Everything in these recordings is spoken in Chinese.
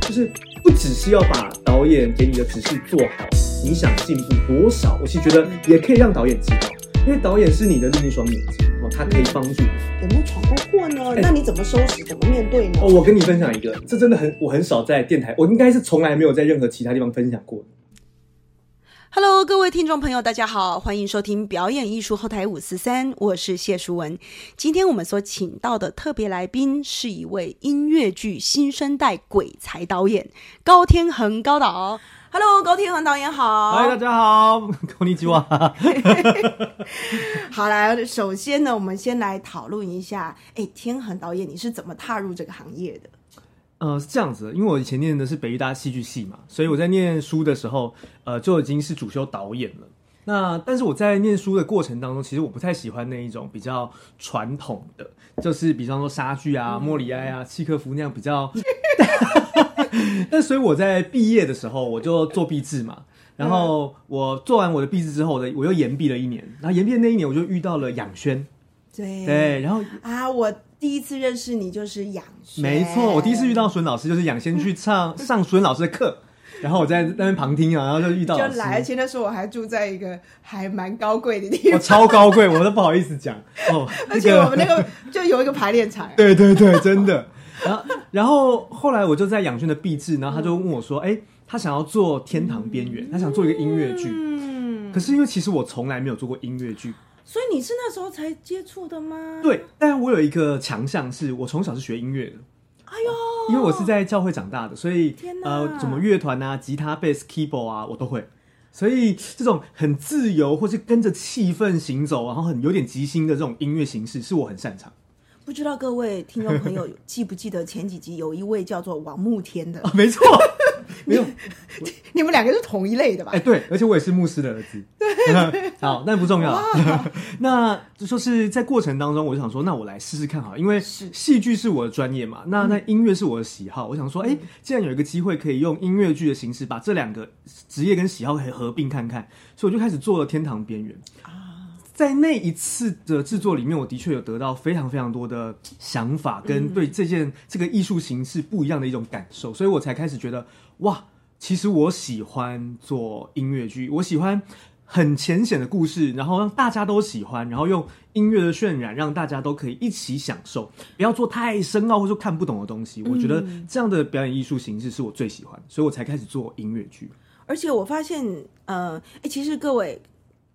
就是不只是要把导演给你的指示做好，你想进步多少，我其实觉得也可以让导演知道，因为导演是你的另一双眼睛哦，他可以帮助你。有没有闯过祸呢？那你怎么收拾？怎么面对呢？哦，我跟你分享一个，这真的很，我很少在电台，我应该是从来没有在任何其他地方分享过的。Hello，各位听众朋友，大家好，欢迎收听表演艺术后台五四三，我是谢淑文。今天我们所请到的特别来宾是一位音乐剧新生代鬼才导演高天恒高导。Hello，高天恒导演好。嗨，大家好，こんにちは。好来，首先呢，我们先来讨论一下，哎，天恒导演，你是怎么踏入这个行业的？ 呃，是这样子的，因为我以前念的是北艺大戏剧系嘛，所以我在念书的时候，呃，就已经是主修导演了。那但是我在念书的过程当中，其实我不太喜欢那一种比较传统的，就是比方说莎剧啊、莫里埃啊、契诃夫那样比较。那所以我在毕业的时候，我就做毕制嘛。然后我做完我的毕制之后的，我又延毕了一年。然后延毕的那一年，我就遇到了杨轩。对对，然后啊，我第一次认识你就是养轩，没错，我第一次遇到孙老师就是养先去唱上孙老师的课，然后我在那边旁听啊，然后就遇到老师就来，而且那时候我还住在一个还蛮高贵的地我方，超高贵，我都不好意思讲哦。而且我们那个就有一个排练场，对对对，真的。然后然后后来我就在养轩的毕制，然后他就问我说：“哎、他想要做《天堂边缘》，他想做一个音乐剧。嗯，可是因为其实我从来没有做过音乐剧，所以你是那时候才接触的吗？，对，但我有一个强项是我从小是学音乐的。哎呦，因为我是在教会长大的，所以呃，什么乐团啊、吉他、贝斯、keyboard 啊，我都会。所以这种很自由或是跟着气氛行走，然后很有点即兴的这种音乐形式，是我很擅长。不知道各位听众朋友记不记得前几集有一位叫做王慕天的，啊，没错，没有，你们两个是同一类的吧哎、？对，而且我也是牧师的儿子。好，但不重要。那就说是在过程当中，我就想说，那我来试试看好了，因为是戏剧是我的专业嘛，那那音乐是我的喜好。我想说，哎、既然有一个机会可以用音乐剧的形式把这两个职业跟喜好可以合并看看，所以我就开始做了《天堂边缘》啊在那一次的制作里面，我的确有得到非常非常多的想法，跟对这件这个艺术形式不一样的一种感受，所以我才开始觉得，哇，其实我喜欢做音乐剧，我喜欢很浅显的故事，然后让大家都喜欢，然后用音乐的渲染让大家都可以一起享受，不要做太深奥或者看不懂的东西。我觉得这样的表演艺术形式是我最喜欢，所以我才开始做音乐剧。而且我发现，呃，哎，其实各位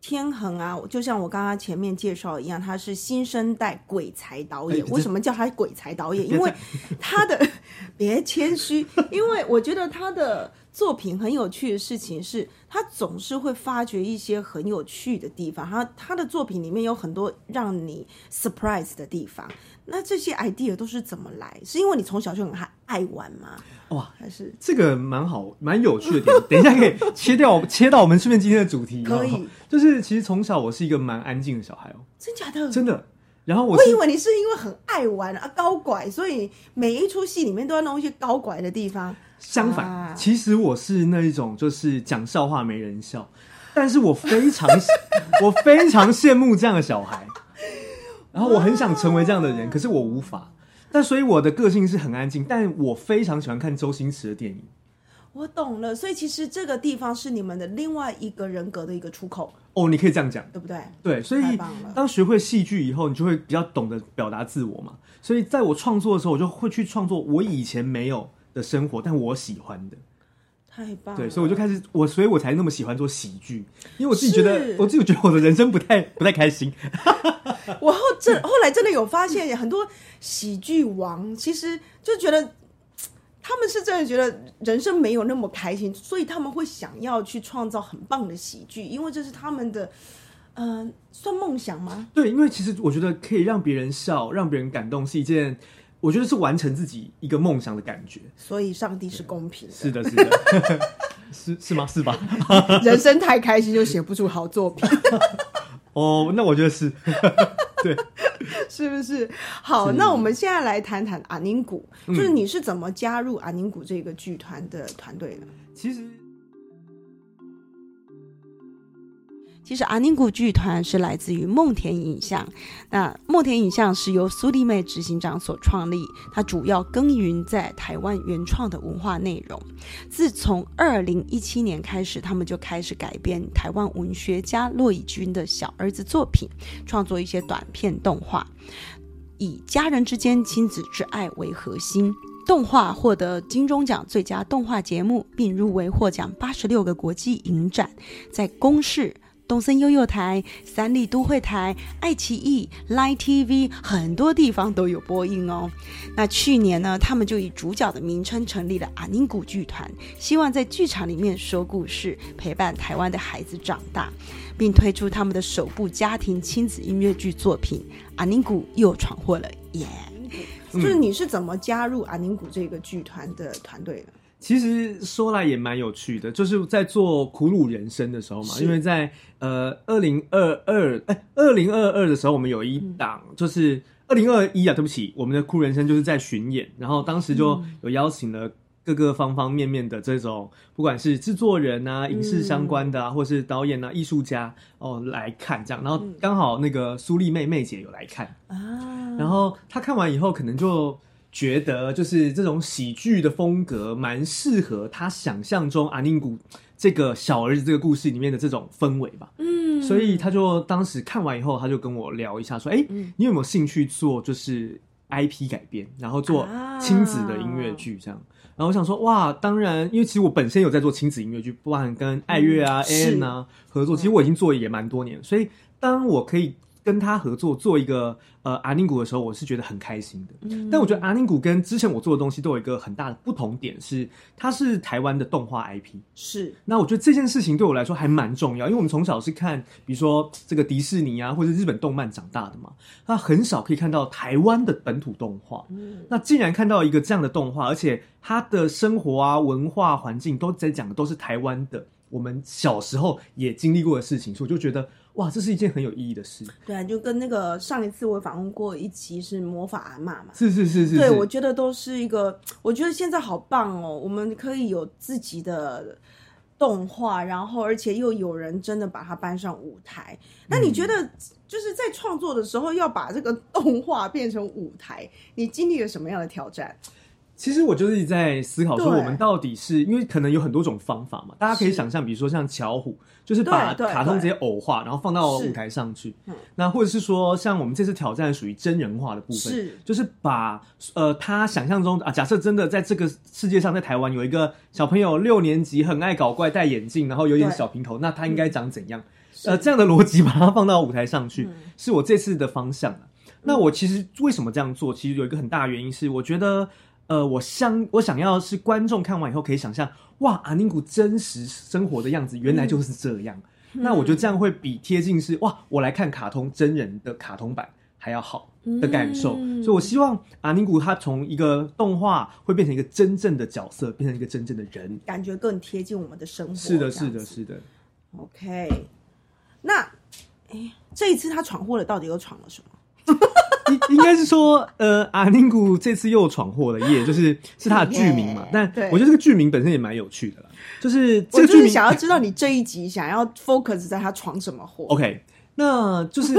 天恒啊，就像我刚刚前面介绍一样，他是新生代鬼才导演。为什么叫他鬼才导演？因为他的别谦虚，因为我觉得他的作品很有趣的事情是，他总是会发掘一些很有趣的地方。他他的作品里面有很多让你 surprise 的地方。那这些 idea 都是怎么来？是因为你从小就很爱爱玩吗？哇，还是这个蛮好，蛮有趣的点。等一下可以 切掉，切到我们顺便今天的主题。可以哦就是其实从小我是一个蛮安静的小孩哦，真假的？真的。然后我是我以为你是因为很爱玩啊高拐，所以每一出戏里面都要弄一些高拐的地方。相反，啊其实我是那一种就是讲笑话没人笑，但是我非常 我非常羡慕这样的小孩，然后我很想成为这样的人，可是我无法。但所以我的个性是很安静，但我非常喜欢看周星驰的电影。我懂了，所以其实这个地方是你们的另外一个人格的一个出口，哦，你可以这样讲。对不对？对，所以当学会戏剧以后，你就会比较懂得表达自我嘛。所以在我创作的时候，我就会去创作我以前没有的生活，但我喜欢的。太棒了。对，所以我就开始我，所以我才那么喜欢做喜剧，因为我自己觉得，我自己觉得我的人生不太 不太开心。我后真后来真的有发现，很多喜剧王其实就觉得。他们是真的觉得人生没有那么开心，所以他们会想要去创造很棒的喜剧，因为这是他们的，呃，算梦想吗？对，因为其实我觉得可以让别人笑，让别人感动，是一件我觉得是完成自己一个梦想的感觉。所以上帝是公平的。是的，是的，是是吗？是吧？人生太开心就写不出好作品，哦，那我觉得是，对。是不是？好，那我们现在来谈谈阿宁谷，就是你是怎么加入阿宁谷这个剧团的团队的？其实其实阿宁谷剧团是来自于梦田影像，那梦田影像是由苏丽妹执行长所创立，它主要耕耘在台湾原创的文化内容。自从二零一七年开始，他们就开始改编台湾文学家骆以军的小儿子作品，创作一些短片动画，以家人之间亲子之爱为核心。动画获得金钟奖最佳动画节目，并入围获奖八十六个国际影展，在公视。东森悠悠台、三立都会台、爱奇艺、Line TV 很多地方都有播映哦。那去年呢，他们就以主角的名称成立了阿宁谷剧团，希望在剧场里面说故事，陪伴台湾的孩子长大，并推出他们的首部家庭亲子音乐剧作品《阿宁谷又闯祸了》耶。就是你是怎么加入阿宁谷这个剧团的团队的？其实说来也蛮有趣的，就是在做《苦鲁人生》的时候嘛，因为在呃二零二二哎二零二二的时候，我们有一档就是二零二一啊，对不起，我们的《苦人生》就是在巡演，然后当时就有邀请了各个方方面面的这种，不管是制作人啊、影视相关的啊，或是导演啊、艺术家哦来看这样，然后刚好那个苏丽妹妹姐有来看。啊，然后她看完以后可能就。觉得就是这种喜剧的风格蛮适合他想象中阿宁古这个小儿子这个故事里面的这种氛围吧。嗯，所以他就当时看完以后，他就跟我聊一下，说：“哎，你有没有兴趣做就是 IP 改编，然后做亲子的音乐剧这样？”然后我想说：“哇，当然，因为其实我本身有在做亲子音乐剧，不管跟爱乐啊、AN 啊合作，其实我已经做也蛮多年，所以当我可以。”跟他合作做一个呃阿宁谷的时候，我是觉得很开心的。但我觉得阿宁谷跟之前我做的东西都有一个很大的不同点，是它是台湾的动画 IP。是。那我觉得这件事情对我来说还蛮重要，因为我们从小是看，比如说这个迪士尼啊，或者日本动漫长大的嘛，那很少可以看到台湾的本土动画。嗯。那既然看到一个这样的动画，而且他的生活啊、文化环境都在讲的都是台湾的，我们小时候也经历过的事情，所以我就觉得。哇，这是一件很有意义的事。对啊，就跟那个上一次我访问过一期是魔法阿妈嘛。是是是是。对，我觉得都是一个，我觉得现在好棒哦，我们可以有自己的动画，然后而且又有人真的把它搬上舞台。那你觉得就是在创作的时候要把这个动画变成舞台，你经历了什么样的挑战？其实我就是在思考说，我们到底是因为可能有很多种方法嘛？大家可以想象，比如说像巧虎，就是把卡通这些偶化，然后放到舞台上去。那或者是说，像我们这次挑战属于真人化的部分，是就是把呃他想象中啊，假设真的在这个世界上，在台湾有一个小朋友六年级很爱搞怪，戴眼镜，然后有点小平头，那他应该长怎样？呃，这样的逻辑把它放到舞台上去，是我这次的方向那我其实为什么这样做？其实有一个很大的原因是，我觉得。呃，我想我想要是观众看完以后可以想象，哇，阿宁古真实生活的样子原来就是这样。那我觉得这样会比贴近是哇，我来看卡通真人的卡通版还要好的感受。所以我希望阿宁古他从一个动画会变成一个真正的角色，变成一个真正的人，感觉更贴近我们的生活。是的，是的，是的。OK，那哎，这一次他闯祸了，到底又闯了什么？应应该是说，呃，阿宁古这次又闯祸了，耶就是是他的剧名嘛。但我觉得这个剧名本身也蛮有趣的啦，就是这个剧名想要知道你这一集想要 focus 在他闯什么祸。OK，那就是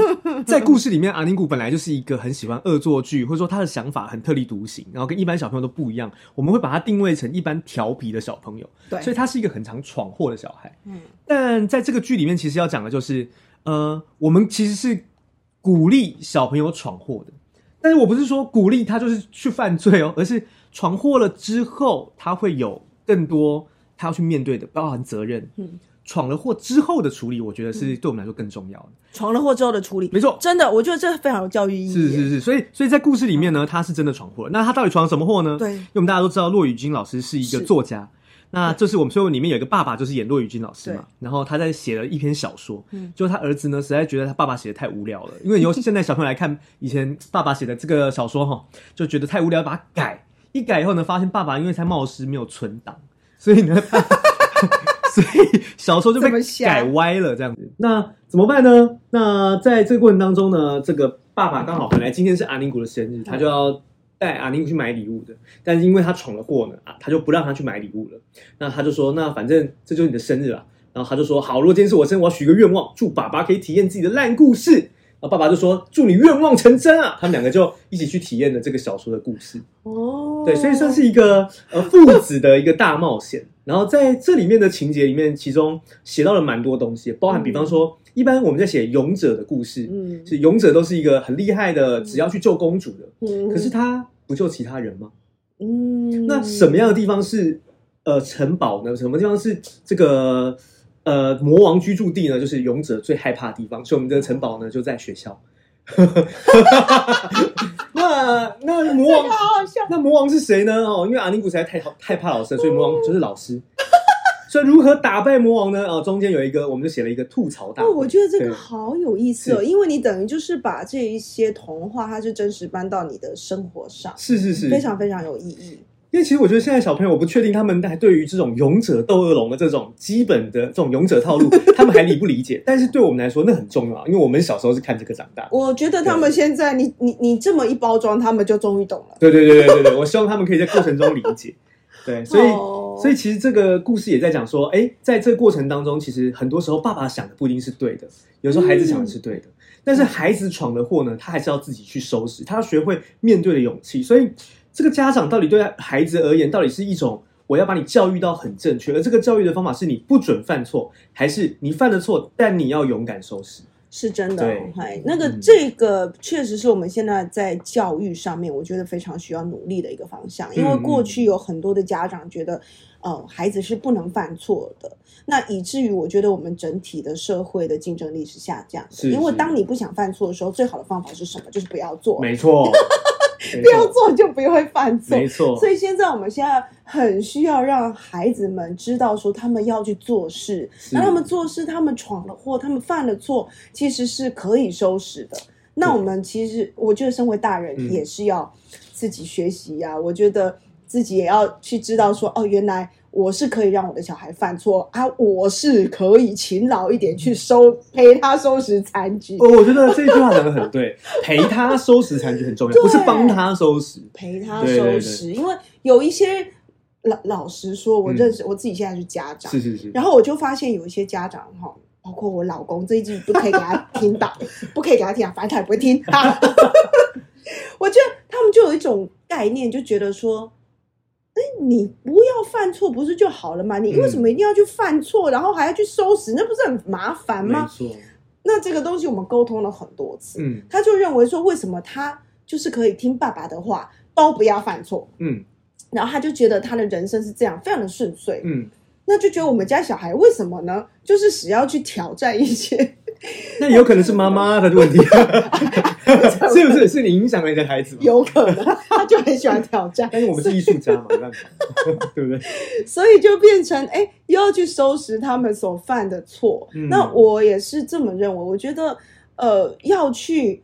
在故事里面，阿宁古本来就是一个很喜欢恶作剧，或者说他的想法很特立独行，然后跟一般小朋友都不一样。我们会把他定位成一般调皮的小朋友，对，所以他是一个很常闯祸的小孩。嗯，但在这个剧里面，其实要讲的就是，呃，我们其实是。鼓励小朋友闯祸的，但是我不是说鼓励他就是去犯罪哦，而是闯祸了之后，他会有更多他要去面对的，包含责任。嗯，闯了祸之后的处理，我觉得是对我们来说更重要的。闯了祸之后的处理，没错，真的，我觉得这非常有教育意义。是是是，所以所以在故事里面呢，他是真的闯祸了。那他到底闯了什么祸呢？对，因为我们大家都知道，骆雨君老师是一个作家。那就是我们所以里面有一个爸爸，就是演骆宇君老师嘛。然后他在写了一篇小说，嗯就他儿子呢实在觉得他爸爸写的太无聊了，因为由现在小朋友来看以前爸爸写的这个小说哈，就觉得太无聊，把它改。一改以后呢，发现爸爸因为才冒失没有存档，所以呢，所以小说就被改歪了这样子。那怎么办呢？那在这个过程当中呢，这个爸爸刚好本来今天是阿宁古的生日，他就要。带阿宁去买礼物的，但是因为他闯了祸呢，啊，他就不让他去买礼物了。那他就说，那反正这就是你的生日了，然后他就说：“好，如果今天是我生日，我要许个愿望，祝爸爸可以体验自己的烂故事。”然后爸爸就说：“祝你愿望成真啊！”他们两个就一起去体验了这个小说的故事。哦，对，所以算是一个呃父子的一个大冒险。然后在这里面的情节里面，其中写到了蛮多东西，包含比方说，一般我们在写勇者的故事，嗯是勇者都是一个很厉害的，只要去救公主的。嗯可是他不救其他人吗？嗯，那什么样的地方是呃城堡呢？什么地方是这个呃魔王居住地呢？就是勇者最害怕的地方。所以我们这个城堡呢就在学校。那那魔王好好笑。那魔王是谁呢？哦，因为阿尼古实在太太怕老师了，所以魔王就是老师。所以如何打败魔王呢？哦，中间有一个，我们就写了一个吐槽大会。哦，我觉得这个好有意思哦，因为你等于就是把这一些童话，它是真实搬到你的生活上，是是是，非常非常有意义。因为其实我觉得现在小朋友，我不确定他们还对于这种勇者斗恶龙的这种基本的这种勇者套路，他们还理不理解？但是对我们来说，那很重要，因为我们小时候是看这个长大。我觉得他们现在，你你你这么一包装，他们就终于懂了。对对对对对对，我希望他们可以在过程中理解。对，所以、哦所以其实这个故事也在讲说，哎，在这个过程当中，其实很多时候爸爸想的不一定是对的，有时候孩子想的是对的。但是孩子闯的祸呢，他还是要自己去收拾，他要学会面对的勇气。所以这个家长到底对孩子而言，到底是一种我要把你教育到很正确，而这个教育的方法是你不准犯错，还是你犯了错，但你要勇敢收拾？是真的哦对，嗨，那个嗯。这个确实是我们现在在教育上面，我觉得非常需要努力的一个方向。因为嗯过去有很多的家长觉得，呃，孩子是不能犯错的，那以至于我觉得我们整体的社会的竞争力是下降的。因为当你不想犯错的时候，最好的方法是什么？就是不要做，没错，不要做就不会犯错。没错，所以现在我们现在很需要让孩子们知道说他们要去做事，是让他们做事，他们闯了祸，他们犯了错，其实是可以收拾的。那我们其实，我觉得身为大人嗯也是要自己学习呀、我觉得自己也要去知道说，哦，原来我是可以让我的小孩犯错啊，我是可以勤劳一点去收陪他收拾残局，哦，我觉得这句话讲的很对，陪他收拾残局很重要，不是帮他收拾。陪他对对收拾，因为有一些老老实说，我嗯认识、我自己现在是家长，是是是，然后我就发现有一些家长哈，包括我老公这一句不可以给他听到，不可以给他听啊，反正他也不会听。哈 我觉得他们就有一种概念，就觉得说，哎，你不要犯错不是就好了吗？你嗯为什么一定要去犯错，然后还要去收拾？那不是很麻烦吗？那这个东西我们沟通了很多次，嗯他就认为说，为什么他就是可以听爸爸的话，都不要犯错，嗯然后他就觉得他的人生是这样，非常的顺遂。嗯，那就觉得我们家小孩为什么呢？就是只要去挑战一些，那有可能是妈妈的问题，是不是？是你影响了你的孩子吗？有可能他就很喜欢挑战，但是我们是艺术家嘛，没办法，对不对？所以就变成哎，又要去收拾他们所犯的错。嗯那我也是这么认为，我觉得呃要去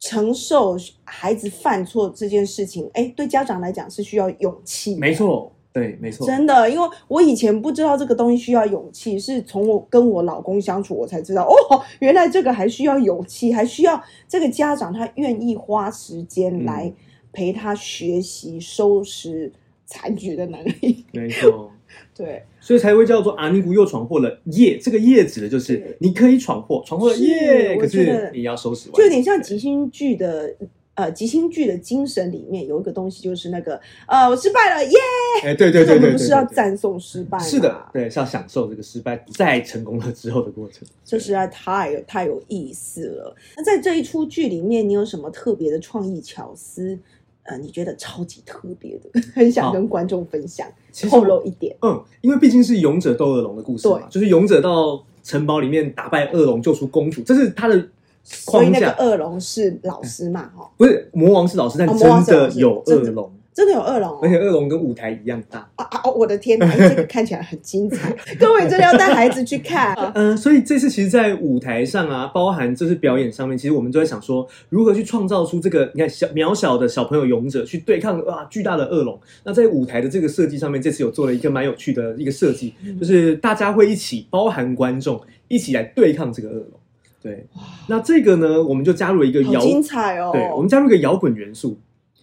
承受孩子犯错这件事情，哎，对家长来讲是需要勇气，没。错，对，没错，真的，因为我以前不知道这个东西需要勇气，是从我跟我老公相处，我才知道哦，原来这个还需要勇气，还需要这个家长他愿意花时间嗯来陪他学习收拾残局的能力。没错。对，所以才会叫做阿尼古又闯祸了耶。这个耶指的就是你可以闯祸，闯祸了是耶，可是你要收拾完，就有点像对即兴剧的。呃，即兴剧的精神里面有一个东西，就是那个呃，我失败了，耶！哎，对对对对对，那我们不是要赞颂失败？是的，对，是要享受这个失败再成功了之后的过程。这实在太太有意思了。那在这一出剧里面，你有什么特别的创意巧思？呃，你觉得超级特别的，很想跟观众分享，其实透露一点。嗯，因为毕竟是勇者斗恶龙的故事嘛，就是勇者到城堡里面打败恶龙，救出公主，这是他的所以那个。恶龙是老师嘛？哈、不是魔王是老师，但真的有恶龙，真的有恶龙哦而！且恶龙跟舞台一样大。啊啊！哦我的天哪，哎这个看起来很精彩，各位真的要带孩子去看。嗯、所以这次其实，在舞台上啊，包含这次表演上面，其实我们都在想说，如何去创造出这个你看小渺小的小朋友勇者去对抗哇巨大的恶龙。那在舞台的这个设计上面，这次有做了一个蛮有趣的一个设计，嗯就是大家会一起，包含观众一起来对抗这个恶龙。对，那这个呢，我们就加入了一个摇，好精彩哦！对，我们加入一个摇滚元素。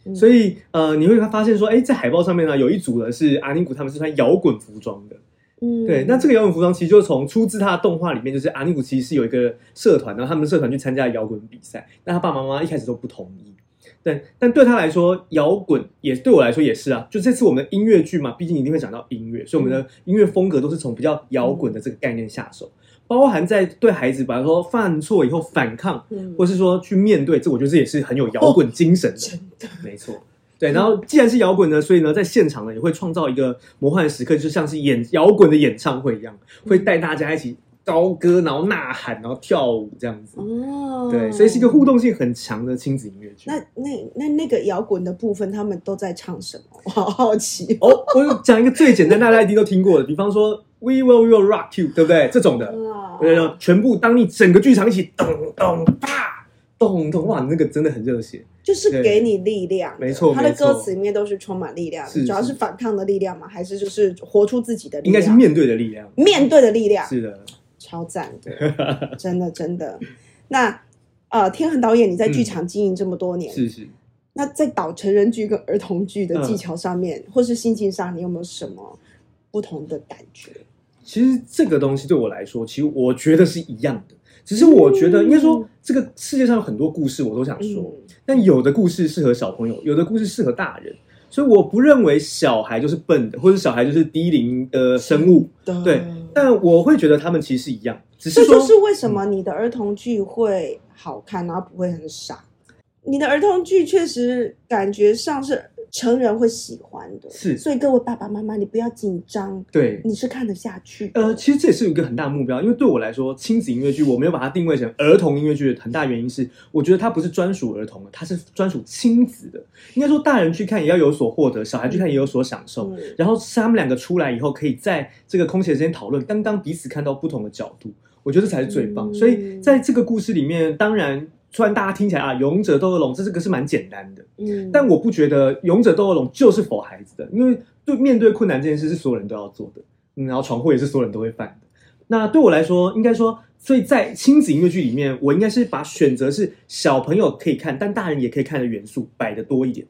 嗯所以呃，你会发现说，哎，在海报上面呢，有一组呢是阿尼古他们是穿摇滚服装的，嗯，对，那这个摇滚服装其实就从出自他的动画里面，就是阿尼古其实是有一个社团，然后他们的社团去参加摇滚比赛，那他爸爸妈妈一开始都不同意。对，但对他来说，摇滚也对我来说也是啊。就这次我们的音乐剧嘛，毕竟一定会讲到音乐，所以我们的音乐风格都是从比较摇滚的这个概念下手，包含在对孩子，比方说犯错以后反抗，嗯或是说去面对，这我觉得这也是很有摇滚精神的。真的，没错，对。然后既然是摇滚呢，所以呢，在现场呢也会创造一个魔幻的时刻，就像是演摇滚的演唱会一样，会带大家一起高歌，然后呐喊，然后跳舞这样子。哦，对，所以是一个互动性很强的亲子音乐剧。那那那那个摇滚的部分，他们都在唱什么？我好好奇。哦，我有讲一个最简单，大家一定都听过的，比方说 We Will Rock You，对不对？这种的，全部当你整个剧场一起咚咚啪咚咚，哇，那个真的很热血。就是给你力量，没错他的歌词里面都是充满力量主要是是反抗的力量嘛？还是就是活出自己的力量应量？该是面对的力量。面对的力量，是的，超赞的，真的真的。那呃，天恒导演，你在剧场经营这么多年，嗯是是。那在导成人剧跟儿童剧的嗯技巧上面，或是心情上，你有没有什么不同的感觉？其实这个东西对我来说，其实我觉得是一样的。只是我觉得，应该说，这个世界上有很多故事，我都想说。嗯但有的故事适合小朋友，有的故事适合大人。所以我不认为小孩就是笨的，或者小孩就是低龄的生物。对，但我会觉得他们其实是一样，只是说，这就是为什么你的儿童剧会好看，然后不会很傻。你的儿童剧确实感觉上是成人会喜欢的，是所以各位爸爸妈妈，你不要紧张，对，你是看得下去。呃，其实这也是有一个很大的目标，因为对我来说，亲子音乐剧我没有把它定位成儿童音乐剧的很大原因是，我觉得它不是专属儿童的，它是专属亲子的。应该说，大人去看也要有所获得，小孩去看也有所享受。嗯然后是他们两个出来以后，可以在这个空闲时间讨论，刚刚彼此看到不同的角度，我觉得这才是最棒。嗯所以在这个故事里面，当然。虽然大家听起来啊，勇者斗恶龙这这个是蛮简单的，嗯，但我不觉得勇者斗恶龙就是否孩子的，因为对面对困难这件事是所有人都要做的，嗯，然后闯祸也是所有人都会犯的。那对我来说，应该说，所以在亲子音乐剧里面，我应该是把选择是小朋友可以看，但大人也可以看的元素摆的多一点。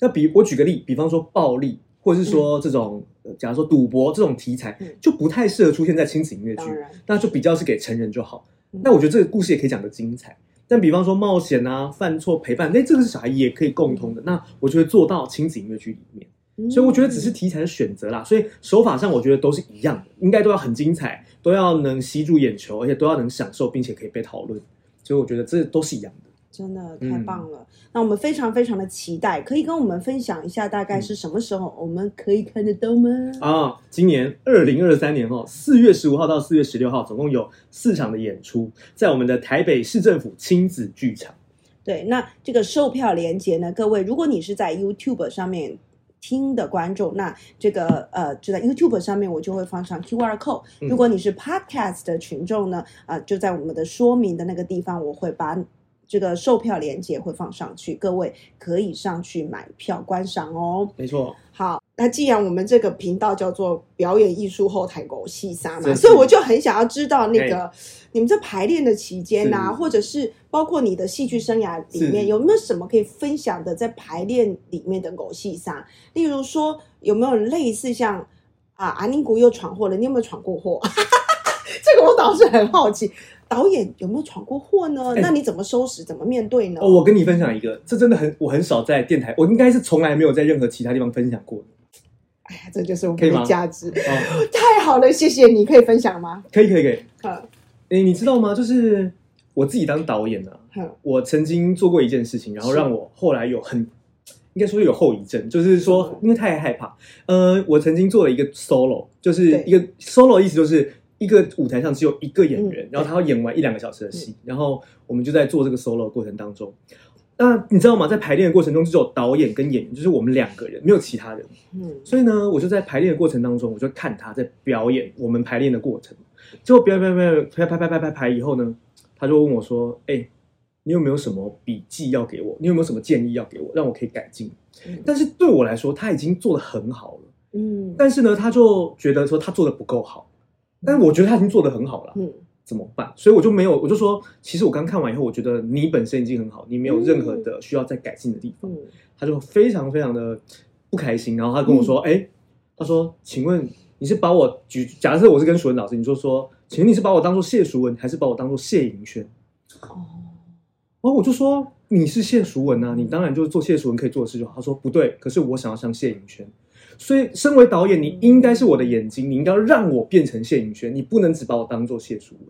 那比我举个例，比方说暴力，或者是说这种，呃假如说赌博这种题材嗯，就不太适合出现在亲子音乐剧，那就比较是给成人就好嗯。那我觉得这个故事也可以讲得精彩。但比方说冒险啊、犯错、陪伴，那这个是小孩也可以共通的。那我就会做到亲子音乐剧里面。嗯所以我觉得只是题材的选择啦，所以手法上我觉得都是一样的，应该都要很精彩，都要能吸住眼球，而且都要能享受，并且可以被讨论。所以我觉得这都是一样的。真的太棒了。那我们非常非常的期待，可以跟我们分享一下大概是什么时候我们可以看得到吗？啊，今年二零二三年哦，四月十五号到四月十六号，总共有四场的演出，在我们的台北市政府亲子剧场。对，那这个售票链接呢，各位，如果你是在 YouTube 上面。听的观众，那这个呃，就在 YouTube 上面，我就会放上 QR code。嗯如果你是 Podcast 的群众呢，啊、就在我们的说明的那个地方，我会把这个售票链接会放上去，各位可以上去买票观赏哦。没错，好，那既然我们这个频道叫做表演艺术后台狗戏沙嘛，所以我就很想要知道那个你们在排练的期间啊，或者是包括你的戏剧生涯里面，有没有什么可以分享的在排练里面的狗戏沙？例如说，有没有类似像啊阿宁古又闯祸了，你有没有闯过祸？这个我倒是很好奇，导演有没有闯过祸呢？哎那你怎么收拾？怎么面对呢？哦，我跟你分享一个，这真的很我很少在电台，我应该是从来没有在任何其他地方分享过的。哎呀，这就是我们的价值，哦，太好了，谢谢你，可以分享吗？可以可以可以。嗯诶，你知道吗？就是我自己当导演啊，哼我曾经做过一件事情，然后让我后来有很应该说有后遗症，就是说因为太害怕。呃，我曾经做了一个 solo，就是一个 solo 的意思就是一个舞台上只有一个演员，嗯然后他要演完一两个小时的戏，然后我们就在做这个 solo 的过程当中。那你知道吗？在排练的过程中，只有导演跟演员，就是我们两个人，没有其他人。嗯所以呢，我就在排练的过程当中，我就看他在表演我们排练的过程。结果表演表演表演排排排排排排以后呢，他就问我说：“哎、你有没有什么笔记要给我？你有没有什么建议要给我，让我可以改进？”嗯但是对我来说，他已经做的很好了。嗯但是呢，他就觉得说他做的不够好。但是我觉得他已经做的很好了，嗯怎么办？所以我就没有，我就说，其实我刚看完以后，我觉得你本身已经很好，你没有任何的需要再改进的地方。嗯他就非常非常的不开心，然后他跟我说：“哎、他说，请问你是把我举假设我是跟淑文老师，你就说，请问你是把我当做谢淑文，还是把我当做谢盈萱？哦，然后我就说你是谢淑文啊，你当然就是做谢淑文可以做的事就好。他说不对，可是我想要像谢盈萱，所以身为导演，你应该是我的眼睛，你应该要让我变成谢颖轩，你不能只把我当做谢淑文。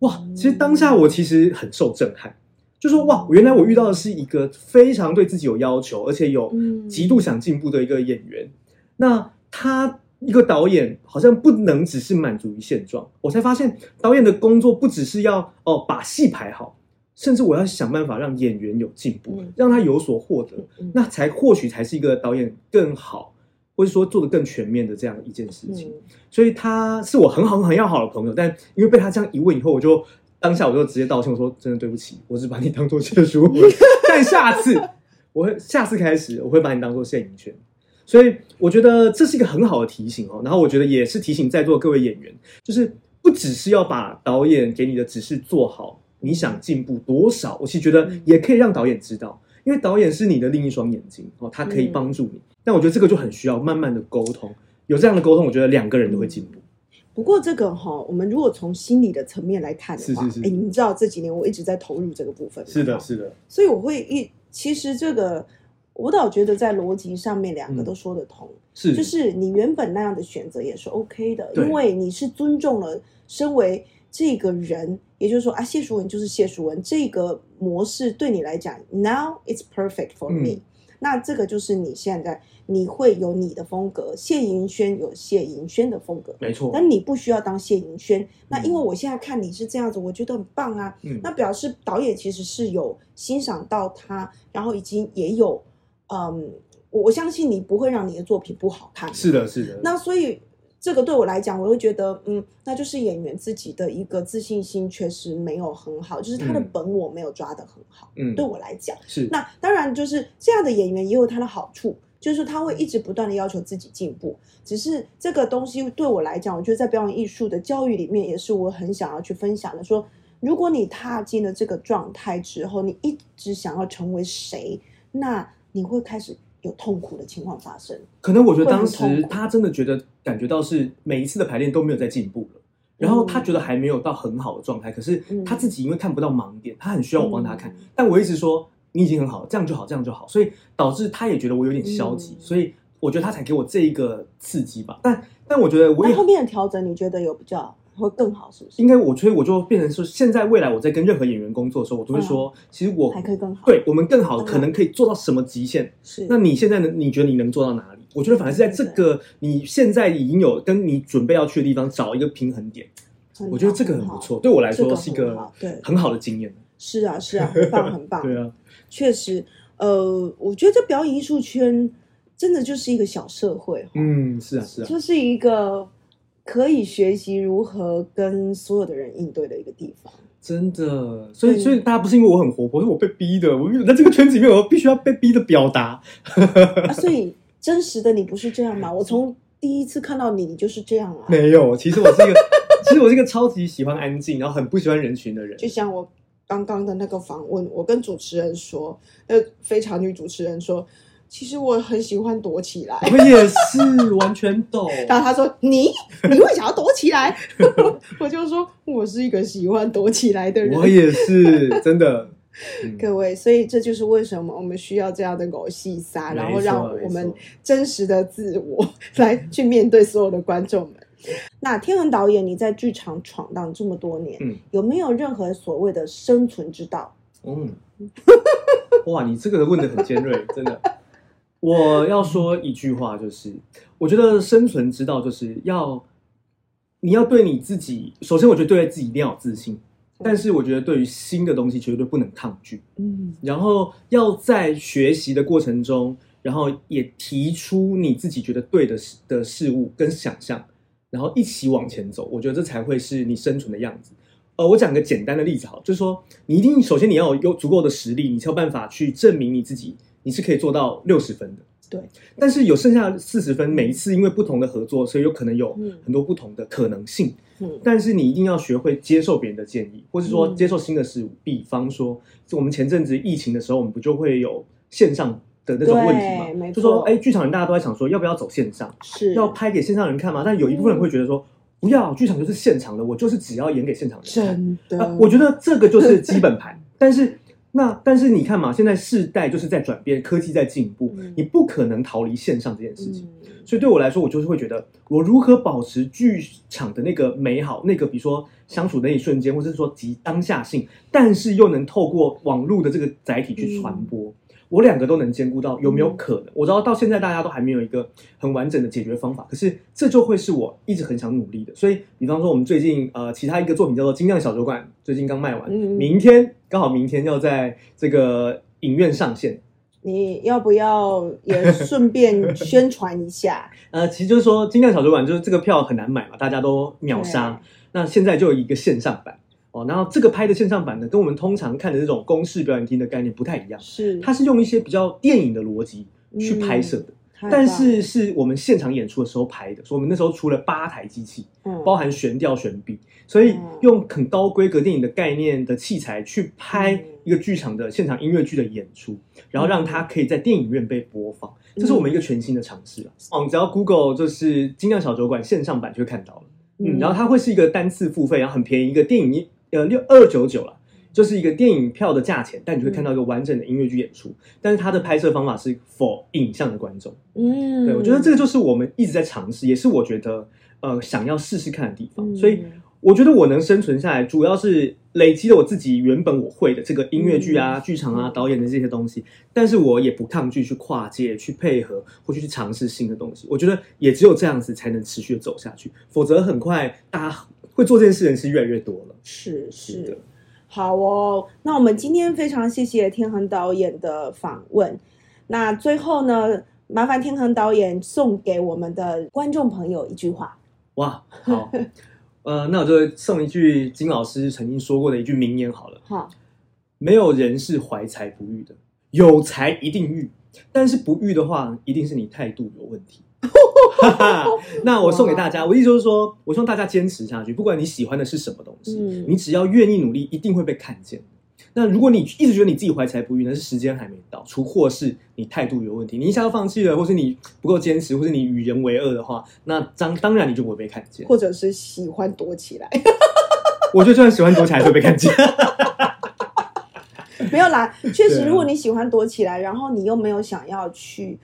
哇，其实当下我其实很受震撼，就说哇，原来我遇到的是一个非常对自己有要求，而且有嗯。极度想进步的一个演员。那他一个导演好像不能只是满足于现状，我才发现导演的工作不只是要哦把戏排好，甚至我要想办法让演员有进步，嗯。让他有所获得，嗯。那才或许才是一个导演更好，或者说做的更全面的这样一件事情。嗯所以他是我很好很要好的朋友，但因为被他这样一问以后，我就当下我就直接道歉，我说真的对不起，我只把你当做谢淑文，但下次我会下次开始我会把你当做谢颖轩。所以我觉得这是一个很好的提醒哦，然后我觉得也是提醒在座各位演员，就是不只是要把导演给你的指示做好，你想进步多少，我其实觉得也可以让导演知道，因为导演是你的另一双眼睛哦，他可以帮助你。但我觉得这个就很需要慢慢的沟通，有这样的沟通，我觉得两个人都会进步。不过这个哈，我们如果从心理的层面来看的话，是是是哎，你们知道这几年我一直在投入这个部分，是的，是的，所以我会一其实这个我倒觉得在逻辑上面两个嗯都说得通，是。就是你原本那样的选择也是 OK 的，因为你是尊重了身为这个人，也就是说啊，谢淑文就是谢淑文，这个模式对你来讲，now it's perfect for 嗯 me、那这个就是你现在你会有你的风格，谢盈萱有谢盈萱的风格，没错。但你不需要当谢盈萱。那嗯因为我现在看你是这样子，我觉得很棒啊。嗯那表示导演其实是有欣赏到他，然后已经也有，嗯，我我相信你不会让你的作品不好看。是的，是的。那所以这个对我来讲，我会觉得，嗯，那就是演员自己的一个自信心确实没有很好，就是他的嗯本我没有抓得很好。嗯对我来讲，是那当然就是这样的演员也有他的好处，就是他会一直不断的要求自己进步。只是这个东西对我来讲，我觉得在表演艺术的教育里面，也是我很想要去分享的。说，如果你踏进了这个状态之后，你一直想要成为谁，那你会开始有痛苦的情况发生。可能我觉得当时他真的觉得感觉到是每一次的排练都没有在进步了，然后他觉得还没有到很好的状态，可是嗯他自己因为看不到盲点，他很需要我帮他看嗯，但我一直说你已经很好了，这样就好，这样就好，所以导致他也觉得我有点消极，嗯所以我觉得他才给我这一个刺激吧。但但我觉得我也后面的调整，你觉得有比较会更好，是不是？应该我所以我就变成说，现在未来我在跟任何演员工作的时候，我都会说，其实我嗯还可以更好对我们更好可能可以做到什么极限。是那你现在呢？你觉得你能做到哪里？我觉得反而是在这个你现在已经有跟你准备要去的地方找一个平衡点，我觉得这个很不错，对我来说是一个对很好的经验。是啊，是啊，很棒，很棒。对啊，确实，呃，我觉得这表演艺术圈真的就是一个小社会，嗯，是啊，是啊，就是一个可以学习如何跟所有的人应对的一个地方。真的。所以，所以大家不是因为我很活泼，是我被逼的。我在这个圈子里面，我必须要被逼的表达。啊，所以真实的你不是这样吗？我从第一次看到你，你就是这样啊。没有，其实我是一个，其实我是一个超级喜欢安静，然后很不喜欢人群的人。就像我刚刚的那个访问，我跟主持人说，呃，非常女主持人说，其实我很喜欢躲起来。我也是完全懂。然后他说：“你你会想要躲起来？” 我就说：“我是一个喜欢躲起来的人。”我也是真的。嗯各位，所以这就是为什么我们需要这样的狗戏撒，然后让我没们真实的自我来去面对所有的观众们。那天恒导演，你在剧场闯荡这么多年，嗯有没有任何所谓的生存之道？嗯，哇，你这个问的很尖锐，真的。我要说一句话，就是我觉得生存之道就是要你要对你自己，首先我觉得对自己一定要有自信，但是我觉得对于新的东西绝对不能抗拒。嗯然后要在学习的过程中，然后也提出你自己觉得对的事的事物跟想象，然后一起往前走。我觉得这才会是你生存的样子。呃，我讲个简单的例子好，就是说你一定首先你要有有足够的实力，你才有办法去证明你自己，你是可以做到六十分的。对，但是有剩下四十分，每一次因为不同的合作，所以有可能有嗯很多不同的可能性。嗯但是你一定要学会接受别人的建议，或是说嗯接受新的事物。比方说，我们前阵子疫情的时候，我们不就会有线上的那种问题嘛，就说错哎，剧场人大家都在想说要不要走线上，是要拍给线上人看吗？但有一部分人会觉得说。不要，剧场就是现场的，我就是只要演给现场人看。真的，呃我觉得这个就是基本盘。但是那但是你看嘛，现在世代就是在转变，科技在进步，嗯你不可能逃离线上这件事情。嗯所以对我来说，我就是会觉得，我如何保持剧场的那个美好，那个比如说相处的那一瞬间，或者是说及当下性，但是又能透过网络的这个载体去传播。我两个都能兼顾到，有没有可能？我知道到现在大家都还没有一个很完整的解决方法，可是这就会是我一直很想努力的。所以，比方说我们最近呃，其他一个作品叫做《精酿小酒馆》，最近刚卖完，嗯明天刚好明天要在这个影院上线。你要不要也顺便宣传一下？呃，其实就是说，精酿小酒馆就是这个票很难买嘛，大家都秒杀。那现在就有一个线上版哦，然后这个拍的线上版呢，跟我们通常看的这种公式表演厅的概念不太一样，是。它是用一些比较电影的逻辑去拍摄的，但是是我们现场演出的时候拍的，所以我们那时候出了八台机器，嗯包含悬吊、悬臂，所以用很高规格电影的概念的器材去拍一个剧场的现场音乐剧的演出，然后让它可以在电影院被播放，这是我们一个全新的尝试啊！哦，只要 Google 就是精酿小酒馆线上版就会看到了，嗯，然后它会是一个单次付费，然后很便宜，一个电影一呃六二九九了。就是一个电影票的价钱，但你会看到一个完整的音乐剧演出，但是它的拍摄方法是 for 影像的观众。嗯，对，我觉得这个就是我们一直在尝试，也是我觉得呃想要试试看的地方。嗯所以我觉得我能生存下来，主要是累积了我自己原本我会的这个音乐剧啊、剧场啊、导演的这些东西，但是我也不抗拒去跨界、去配合或去尝试新的东西。我觉得也只有这样子才能持续的走下去，否则很快大家会做这件事的人是越来越多了。是是的。好哦，那我们今天非常谢谢天恒导演的访问。那最后呢，麻烦天恒导演送给我们的观众朋友一句话。哇，好，呃，那我就送一句金老师曾经说过的一句名言好了。好，没有人是怀才不遇的，有才一定遇，但是不遇的话，一定是你态度有问题。那我送给大家，我意思就是说，我希望大家坚持下去，不管你喜欢的是什么东西，嗯你只要愿意努力，一定会被看见。那如果你一直觉得你自己怀才不遇，那是时间还没到，除或是你态度有问题，你一下就放弃了，或是你不够坚持，或是你与人为恶的话，那当当然你就不会被看见。或者是喜欢躲起来，我觉得就算喜欢躲起来，也会被看见。没有啦。确实，如果你喜欢躲起来，然后你又没有想要去，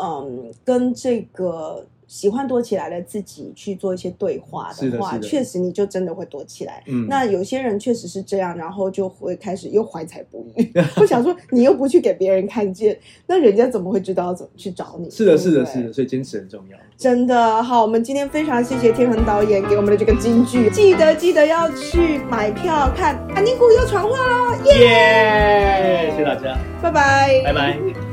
嗯，跟这个喜欢躲起来的自己去做一些对话的话，是的是的确实你就真的会躲起来。嗯，那有些人确实是这样，然后就会开始又怀才不遇。我想说，你又不去给别人看见，那人家怎么会知道怎么去找你？是的，是的，是的，所以坚持很重要。真的好，我们今天非常谢谢天恒导演给我们的这个金句，记得记得要去买票看《安妮谷又传话喽》，耶！耶！谢谢大家，拜拜，拜拜。